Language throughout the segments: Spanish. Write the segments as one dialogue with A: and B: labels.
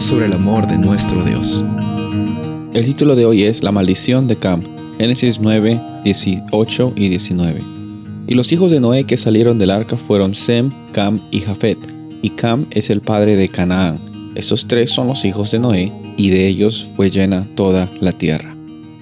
A: sobre el amor de nuestro Dios. El título de hoy es La maldición de Cam, Génesis 9, 18 y 19. Y los hijos de Noé que salieron del arca fueron Sem, Cam y Jafet, y Cam es el padre de Canaán. Estos tres son los hijos de Noé, y de ellos fue llena toda la tierra.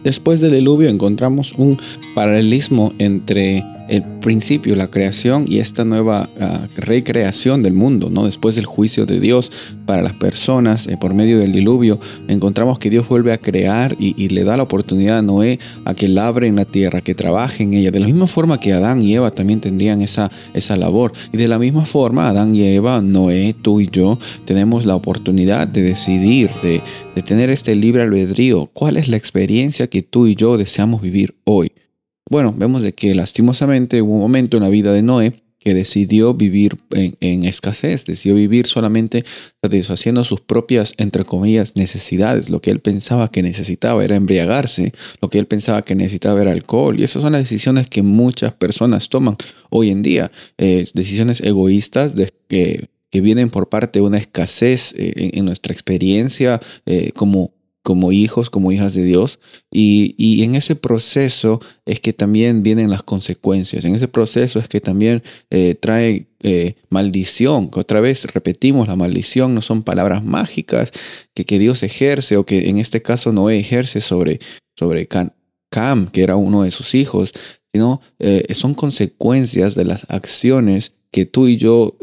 A: Después del diluvio encontramos un paralelismo entre el principio, la creación y esta nueva ah, recreación del mundo, ¿no? Después del juicio de Dios para las personas eh, por medio del diluvio, encontramos que Dios vuelve a crear y, le da la oportunidad a Noé a que labre en la tierra, que trabaje en ella, de la misma forma que Adán y Eva también tendrían esa, esa labor. Y de la misma forma, Adán y Eva, Noé, tú y yo, tenemos la oportunidad de decidir, de, de tener este libre albedrío. ¿Cuál es la experiencia que tú y yo deseamos vivir hoy? Bueno, vemos de que lastimosamente hubo un momento en la vida de Noé que decidió vivir en, escasez, decidió vivir solamente satisfaciendo sus propias, entre comillas, necesidades. Lo que él pensaba que necesitaba era embriagarse, lo que él pensaba que necesitaba era alcohol. Y esas son las decisiones que muchas personas toman hoy en día, eh, decisiones egoístas que vienen por parte de una escasez eh, en, nuestra experiencia eh, como como hijos, como hijas de Dios. Y, en ese proceso es que también vienen las consecuencias. En ese proceso es que también eh, trae eh, maldición. Otra vez repetimos, la maldición no son palabras mágicas que, que Dios ejerce o que en este caso no ejerce sobre, sobre Cam, que era uno de sus hijos, sino eh, son consecuencias de las acciones que tú y yo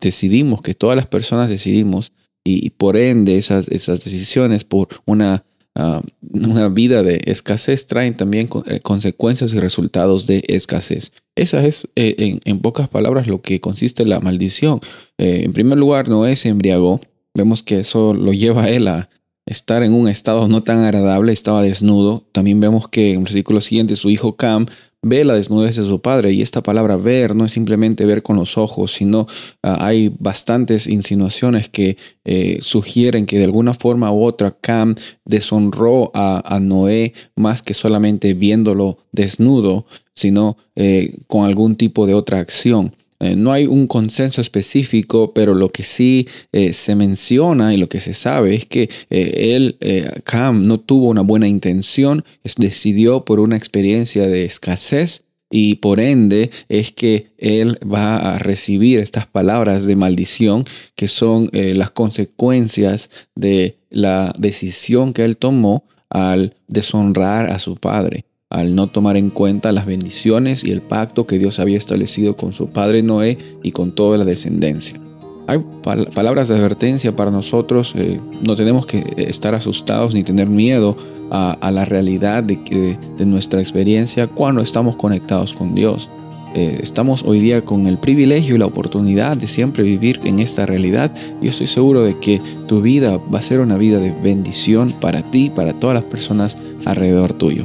A: decidimos, que todas las personas decidimos y, por ende esas, esas decisiones por una, ah, una vida de escasez traen también eh, consecuencias y resultados de escasez. Esa es, eh, en, pocas palabras, lo que consiste la maldición. Eh, en primer lugar, Noé se embriagó. Vemos que eso lo lleva a él a estar en un estado no tan agradable, estaba desnudo. También vemos que en el versículo siguiente su hijo Cam ve la desnudez de su padre. Y esta palabra ver no es simplemente ver con los ojos, sino ah, hay bastantes insinuaciones que eh, sugieren que de alguna forma u otra Cam deshonró a, Noé más que solamente viéndolo desnudo, sino eh, con algún tipo de otra acción. Eh, no hay un consenso específico, pero lo que sí eh, se menciona y lo que se sabe es que eh, él, Cam, no tuvo una buena intención, decidió por una experiencia de escasez y por ende es que él va a recibir estas palabras de maldición que son las consecuencias de la decisión que él tomó al deshonrar a su padre al no tomar en cuenta las bendiciones y el pacto que Dios había establecido con su padre Noé y con toda la descendencia. Hay palabras de advertencia para nosotros, eh, no tenemos que estar asustados ni tener miedo a, la realidad de, nuestra experiencia cuando estamos conectados con Dios. Eh, estamos hoy día con el privilegio y la oportunidad de siempre vivir en esta realidad. Yo estoy seguro de que tu vida va a ser una vida de bendición para ti para todas las personas alrededor tuyo.